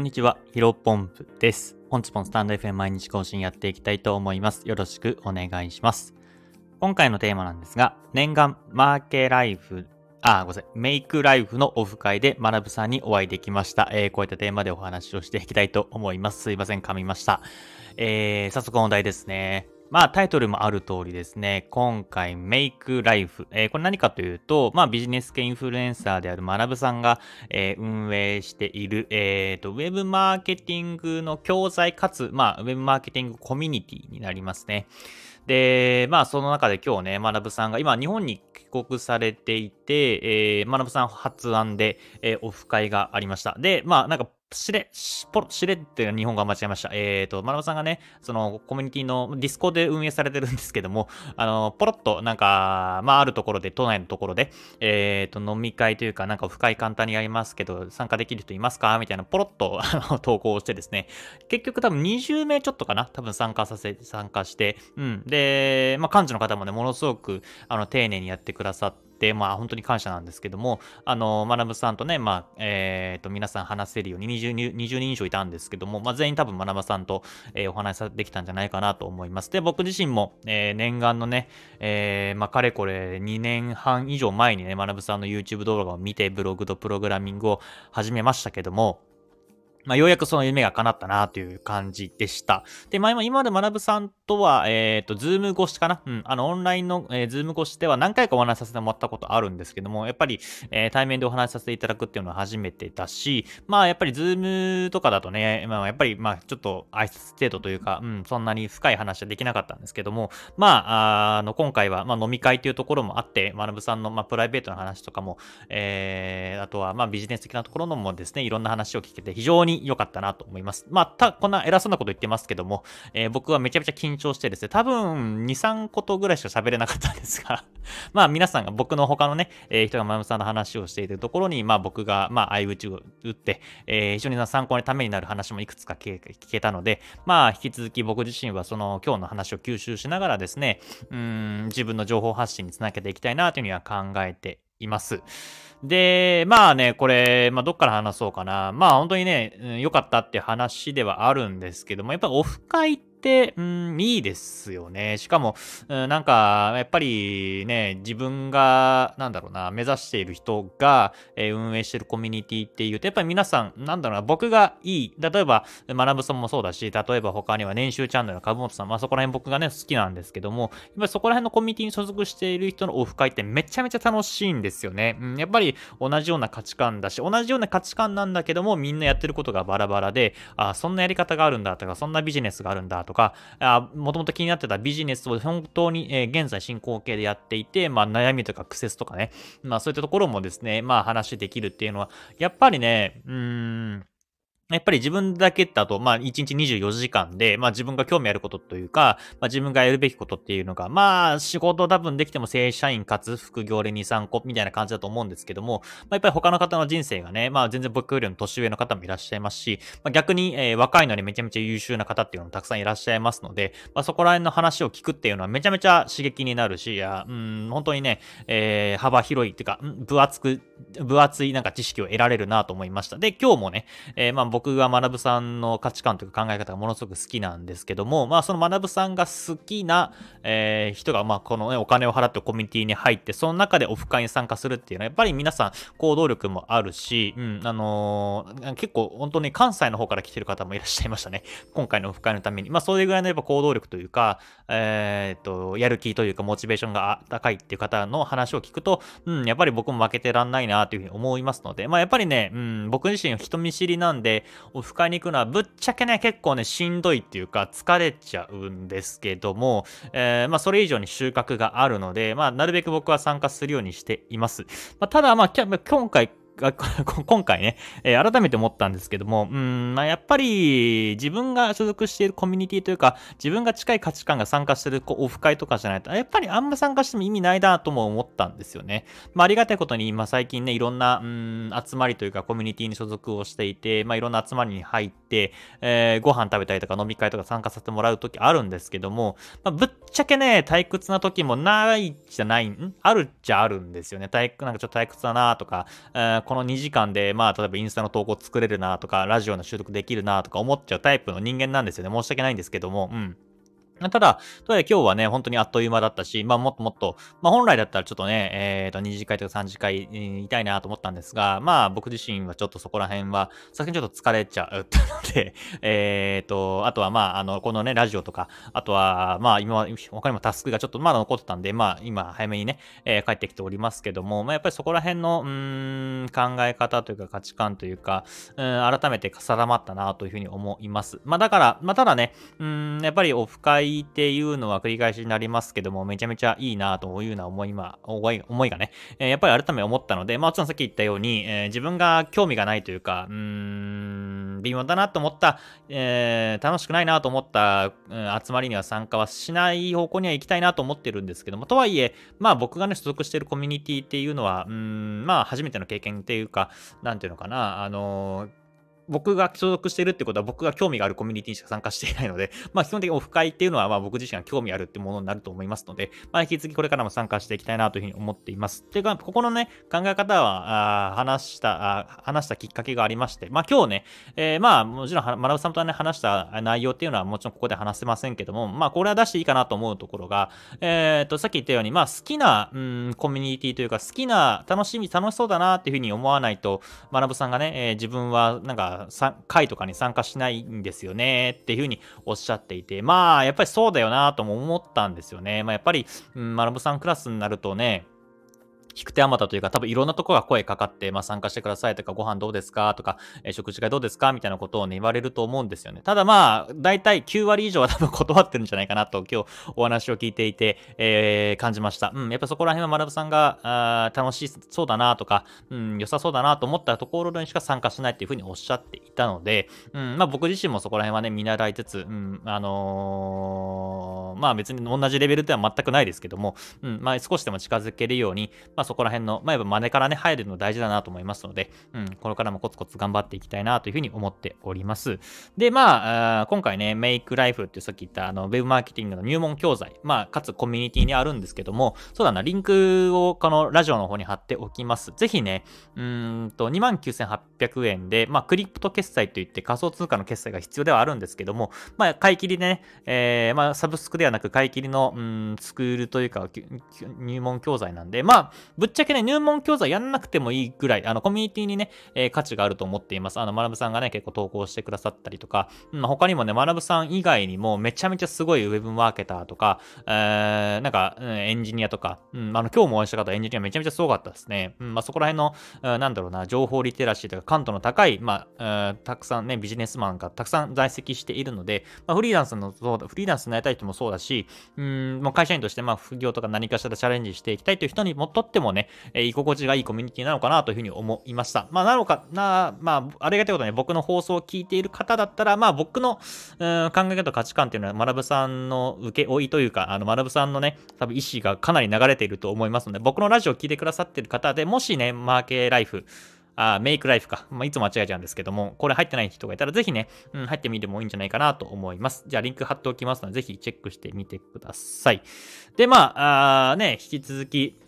こんにちは、ヒロポンプです。本日もスタンド FM 毎日更新やっていきたいと思います。よろしくお願いします。今回のテーマなんですが、念願マーケライフ、あ、ごめんなさい、メイクライフのオフ会で学さんにお会いできました。えー、こういったテーマでお話をしていきたいと思います。すいません、噛みました。えー、早速本題ですね。まあタイトルもある通りですね、今回メイクライフ、えー、これ何かというと、まあビジネス系インフルエンサーである学さんが、えー、運営している、えーと、ウェブマーケティングの教材かつ、まあウェブマーケティングコミュニティになりますね。で、まあその中で今日ね、学さんが今日本に帰国されていて、えー、学さん発案で、えー、オフ会がありました。で、まあなんかしれ、し、ポロ、しれって日本語が間違えました。えっ、ー、と、まなぶさんがね、そのコミュニティのディスコで運営されてるんですけども、あの、ポロッとなんか、まあ、あるところで、都内のところで、えっ、ー、と、飲み会というか、なんか深い簡単にやりますけど、参加できる人いますかみたいな、ポロッと、あの、投稿してですね、結局多分20名ちょっとかな多分参加させ、参加して、うん。で、まあ、幹事の方もね、ものすごく、あの、丁寧にやってくださって、、まあ本当に感謝なんですけども、あの、まなぶさんとね、まあ、えっ、ー、と、皆さん話せるように20人 ,20 人以上いたんですけども、まあ全員多分学ぶさんと、えー、お話できたんじゃないかなと思います。で、僕自身も、えー、念願のね、えー、まあかれこれ2年半以上前にね、まなぶさんの YouTube 動画を見て、ブログとプログラミングを始めましたけども、まあ、ようやくその夢が叶ったなという感じでした。で、まあ、今までまなぶさんとは、えっ、ー、と、 Zoom 越しかな？うん、あの、オンラインの、えー、 Zoom 越しでは何回かお話しさせてもらったことあるんですけども、やっぱり、えー、対面でお話しさせていただくっていうのは初めてだし、まあ、やっぱり Zoom とかだとね、まあ、やっぱり、まあ、ちょっと挨拶程度というか、うん、そんなに深い話はできなかったんですけども、まあ、あの、今回は、まあ、飲み会というところもあって、学さんの、まあ、プライベートな話とかも、えー、あとは、まあ、ビジネス的なところのもですね、いろんな話を聞けて非常にに良かったなと思います。まあ、た、こんな偉そうなこと言ってますけども、えー、僕はめちゃめちゃ緊張してですね、多分2、3ことぐらいしか喋れなかったんですが まあ皆さんが僕の他のね、えー、人がまむさんの話をしているところに、まあ僕が、まあ相打ちを打って、えー、非常に参考にためになる話もいくつか聞けたので、まあ引き続き僕自身はその今日の話を吸収しながらですね、うん、自分の情報発信につなげていきたいなというふうには考えています。で、まあね、これ、まあどっから話そうかな。まあ本当にね、良かったって話ではあるんですけども、やっぱオフ会って、、うん、いいですよね。しかも、うん、なんか、やっぱりね、自分が、なんだろうな、目指している人が、えー、運営してるコミュニティっていうと、やっぱり皆さん、なんだろうな、僕がいい、例えば、学ぶさんもそうだし、例えば他には年収チャンネルの株本さん、まあそこら辺僕がね、好きなんですけども、やっぱりそこら辺のコミュニティに所属している人のオフ会ってめちゃめちゃ楽しいんですよね。うん、やっぱり同じような価値観だし、同じような価値観なんだけども、みんなやってることがバラバラで、あ、そんなやり方があるんだとか、そんなビジネスがあるんだとか、もともと気になってたビジネスを本当に、えー、現在進行形でやっていて、まあ悩みとか苦節とかね、まあそういったところもですね、まあ話できるっていうのは、やっぱりね、うーん、やっぱり自分だけだと、まあ、1日24時間で、まあ、自分が興味あることというか、まあ、自分がやるべきことっていうのが、まあ、仕事多分できても正社員かつ副業で2、3個みたいな感じだと思うんですけども、まあ、やっぱり他の方の人生がね、まあ、全然僕よりも年上の方もいらっしゃいますし、まあ、逆に、えー、若いのにめちゃめちゃ優秀な方っていうのもたくさんいらっしゃいますので、まあ、そこら辺の話を聞くっていうのはめちゃめちゃ刺激になるし、いや、うん、本当にね、えー、幅広いっていうか、分厚く、分厚いなんか知識を得られるなと思いました。で、今日もね、えー、まあ、僕が学ぶさんの価値観というか考え方がものすごく好きなんですけども、まあその学さんが好きな、えー、人が、まあこのね、お金を払ってコミュニティに入って、その中でオフ会に参加するっていうのは、やっぱり皆さん行動力もあるし、うん、あのー、結構本当に関西の方から来てる方もいらっしゃいましたね。今回のオフ会のために。まあそれぐらいのやっぱ行動力というか、えー、と、やる気というかモチベーションが高いっていう方の話を聞くと、うん、やっぱり僕も負けてらんないななというふうに思いますので、まあやっぱりね、うん、僕自身人見知りなんで、オフ会に行くのはぶっちゃけね、結構ね、しんどいっていうか、疲れちゃうんですけども、えー、まあ、それ以上に収穫があるので、まあ、なるべく僕は参加するようにしています。まあ、ただ、まあ、今回、が 今回ね、えー、改めて思ったんですけども、うん、まあ、やっぱり自分が所属しているコミュニティというか、自分が近い価値観が参加しているオフ会とかじゃないと、やっぱりあんま参加しても意味ないなとも思ったんですよね。まあ、ありがたいことに、今最近ね、いろんな、うん、集まりというかコミュニティに所属をしていて、まあ、いろんな集まりに入って、えー、ご飯食べたりとか飲み会とか参加させてもらうときあるんですけども、まあ、ぶっちゃけね、退屈な時もないじゃない、ん？あるっちゃあるんですよね。退なんかちょっと退屈だなとか、えーこの2時間で、まあ、例えばインスタの投稿作れるなとか、ラジオの収録できるなとか思っちゃうタイプの人間なんですよね。申し訳ないんですけども、うん。ただ、とはいえ今日はね、本当にあっという間だったし、まあもっともっと、まあ本来だったらちょっとね、えっ、ー、と、2次会とか3次会、えー、いたいなと思ったんですが、まあ僕自身はちょっとそこら辺は、先にちょっと疲れちゃったので、えっ、ー、と、あとはまあ、あの、このね、ラジオとか、あとは、まあ今は、他にもタスクがちょっとまだ残ってたんで、まあ今早めにね、えー、帰ってきておりますけども、まあやっぱりそこら辺の、うん、考え方というか価値観というか、うん、改めて定まったなというふうに思います。まあだから、まあただね、うん、やっぱりオフ会いっていうのは繰り返しになりますけども、めちゃめちゃいいなというような思い、ま思い思いがね、えー、やっぱり改め思ったので、まあ、もちろんさっき言ったように、えー、自分が興味がないというか、うーん、微妙だなと思った、えー、楽しくないなと思った、うん、集まりには参加はしない方向には行きたいなと思ってるんですけども、とはいえ、まあ僕がね、所属しているコミュニティっていうのは、うん、まあ初めての経験っていうか、なんていうのかな、あのー僕が所属してるってことは僕が興味があるコミュニティにしか参加していないので、まあ基本的にオフ会っていうのはまあ僕自身が興味あるってものになると思いますので、まあ引き続きこれからも参加していきたいなというふうに思っています。ていうか、ここのね、考え方は、あ話したあ、話したきっかけがありまして、まあ今日ね、えー、まあもちろん、学さんとね、話した内容っていうのはもちろんここで話せませんけども、まあこれは出していいかなと思うところが、えっ、と、さっき言ったように、まあ好きな、うん、コミュニティというか、好きな、楽しみ、楽しそうだなっていうふうに思わないと、学さんがね、えー、自分はなんか、会とかに参加しないんですよねっていうふうにおっしゃっていて、まあ、やっぱりそうだよなとも思ったんですよね。まあ、やっぱり、うん、学さんクラスになるとね、引く手あまたというか、多分いろんなところが声かかって、まあ、参加してくださいとか、ご飯どうですかとか、えー、食事会どうですかみたいなことをね、言われると思うんですよね。ただまあ、大体9割以上は多分断ってるんじゃないかなと、今日お話を聞いていて、えー、感じました。うん、やっぱそこら辺は学さんが、あ楽しそうだなとか、うん、良さそうだなと思ったところにしか参加しないっていうふうにおっしゃっていたので、うん、まあ僕自身もそこら辺はね、見習いつつ、うん、あのー、まあ別に同じレベルでは全くないですけども、うん、まあ少しでも近づけるように、まあそこら辺の、まあ、やっぱ真似からね、入るの大事だなと思いますので、うん、これからもコツコツ頑張っていきたいなというふうに思っております。で、まあ、あ今回ね、メイクライフってさっき言った、あの、ウェブマーケティングの入門教材、まあ、かつコミュニティにあるんですけども、そうだな、リンクをこのラジオの方に貼っておきます。ぜひね、うんと、29,800円で、まあ、クリプト決済といって仮想通貨の決済が必要ではあるんですけども、まあ、買い切りでね、えー、まあ、サブスクではなく買い切りの、うん、スクールというか、入門教材なんで、まあ、ぶっちゃけね、入門教材やんなくてもいいぐらい、あの、コミュニティにね、えー、価値があると思っています。あの、学さんがね、結構投稿してくださったりとか、まあ、他にもね、学さん以外にもめちゃめちゃすごいウェブマーケターとか、えー、なんか、うん、エンジニアとか、うん、あの、今日もお会いした方、エンジニアめちゃめちゃすごかったですね。うん、まあ、そこら辺の、うん、なんだろうな、情報リテラシーとか、感度の高い、まあ、うたくさんね、ビジネスマンがたくさん在籍しているので、まあ、フリーランスの、そう、フリーランスになりたい人もそうだし、うん、もう会社員として、まあ、副業とか何かしらチャレンジしていきたいという人にもとってもね、えー、居心地がいいコミュニティなのかなというふうに思いました。まあ、なのかな、まあ、ありがたいことに僕の放送を聞いている方だったら、まあ、僕の、うん、考え方、価値観っていうのは、学ぶさんの受け負いというか、あの、学さんのね、多分意思がかなり流れていると思いますので、僕のラジオを聞いてくださっている方で、もしね、マーケライフ、あメイクライフか。まあ、いつも間違えちゃうんですけども、これ入ってない人がいたら、ぜひね、うん、入ってみてもいいんじゃないかなと思います。じゃあ、リンク貼っておきますので、ぜひチェックしてみてください。で、まあ、あね、引き続き、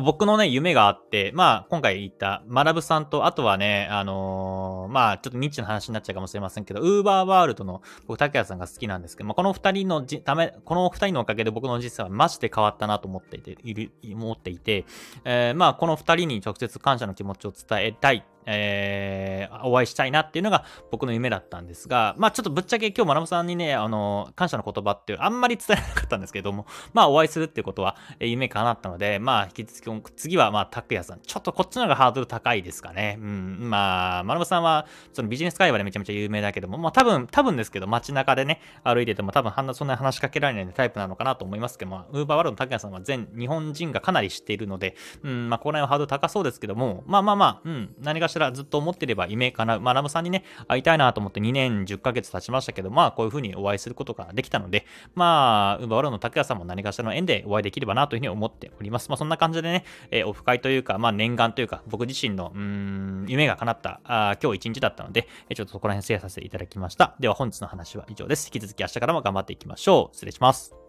僕のね、夢があって、まあ、今回言った、マラブさんと、あとはね、あのー、まあ、ちょっとニッチな話になっちゃうかもしれませんけど、ウーバーワールドの、僕、竹谷さんが好きなんですけど、まあ、この二人のじため、この二人のおかげで僕の人生はマジで変わったなと思っていて、いる、思っていて、えー、まあ、この二人に直接感謝の気持ちを伝えたいえー、お会いしたいなっていうのが僕の夢だったんですが、まあちょっとぶっちゃけ今日、まなぶさんにね、あの、感謝の言葉っていうあんまり伝えなかったんですけども、まあお会いするっていうことは、えー、夢叶ったので、まあ引き続き、次はまあ拓也さん、ちょっとこっちの方がハードル高いですかね。うん、まあ、まなぶさんは、そのビジネス界隈でめちゃめちゃ有名だけども、まあ多分、多分ですけど、街中でね、歩いてても多分そんな話しかけられないタイプなのかなと思いますけども、ウーバーワールドの拓也さんは全日本人がかなり知っているので、うん、まあこの辺はハードル高そうですけども、まあまあまあ、うん、何かしらずっと思ってれば夢かな。まあ、ラムさんにね、会いたいなと思って2年10ヶ月経ちましたけど、まあ、こういう風にお会いすることができたので、まあ、ウバワロの拓也さんも何かしらの縁でお会いできればなというふうに思っております。まあ、そんな感じでね、えー、オフ会というか、まあ、念願というか、僕自身の、うん、夢が叶ったあ今日一日だったので、ちょっとそこら辺シェアさせていただきました。では、本日の話は以上です。引き続き明日からも頑張っていきましょう。失礼します。